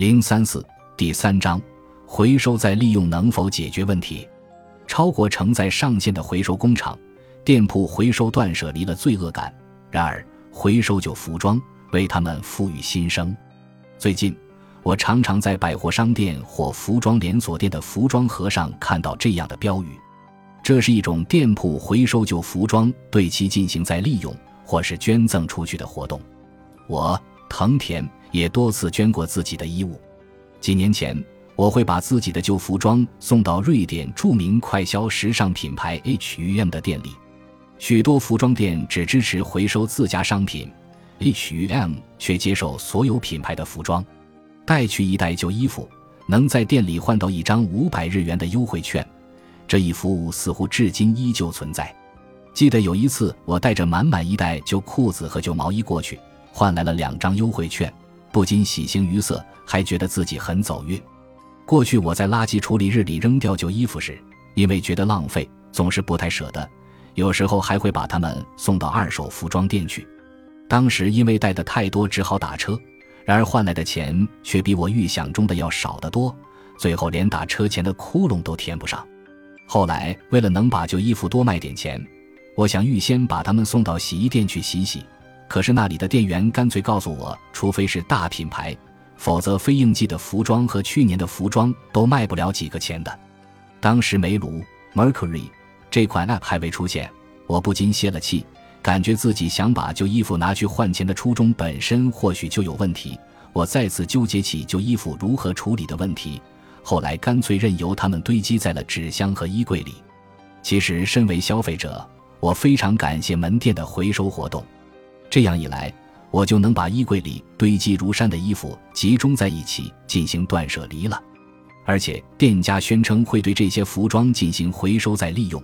零三四第三章，回收再利用能否解决问题？超过承载上限的回收工厂、店铺回收断舍离了罪恶感。然而，回收旧服装为他们赋予新生。最近，我常常在百货商店或服装连锁店的服装盒上看到这样的标语。这是一种店铺回收旧服装，对其进行再利用或是捐赠出去的活动。我藤田。也多次捐过自己的衣物。几年前，我会把自己的旧服装送到瑞典著名快消时尚品牌 H&M 的店里。许多服装店只支持回收自家商品，H&M 却接受所有品牌的服装。带去一袋旧衣服，能在店里换到一张五百日元的优惠券。这一服务似乎至今依旧存在。记得有一次，我带着满满一袋旧裤子和旧毛衣过去，换来了两张优惠券。不禁喜形于色，还觉得自己很走运。过去我在垃圾处理日里扔掉旧衣服时，因为觉得浪费，总是不太舍得，有时候还会把它们送到二手服装店去。当时因为带的太多，只好打车，然而换来的钱却比我预想中的要少得多，最后连打车钱的窟窿都填不上。后来为了能把旧衣服多卖点钱，我想预先把它们送到洗衣店去洗洗。可是那里的店员干脆告诉我，除非是大品牌，否则非应季的服装和去年的服装都卖不了几个钱的。当时煤炉 Mercury 这款 App 还未出现，我不禁泄了气，感觉自己想把旧衣服拿去换钱的初衷本身或许就有问题。我再次纠结起旧衣服如何处理的问题，后来干脆任由它们堆积在了纸箱和衣柜里。其实，身为消费者，我非常感谢门店的回收活动。这样一来，我就能把衣柜里堆积如山的衣服集中在一起进行断舍离了。而且店家宣称会对这些服装进行回收再利用，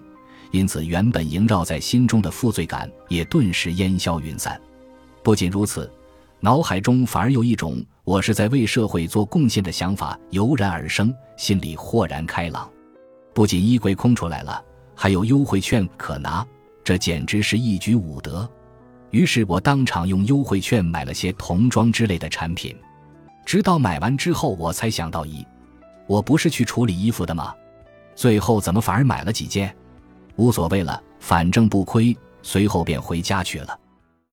因此原本萦绕在心中的负罪感也顿时烟消云散。不仅如此，脑海中反而有一种我是在为社会做贡献的想法油然而生，心里豁然开朗。不仅衣柜空出来了，还有优惠券可拿，这简直是一举五得。于是我当场用优惠券买了些童装之类的产品，直到买完之后，我才想到咦，我不是去处理衣服的吗？最后怎么反而买了几件？无所谓了，反正不亏。随后便回家去了。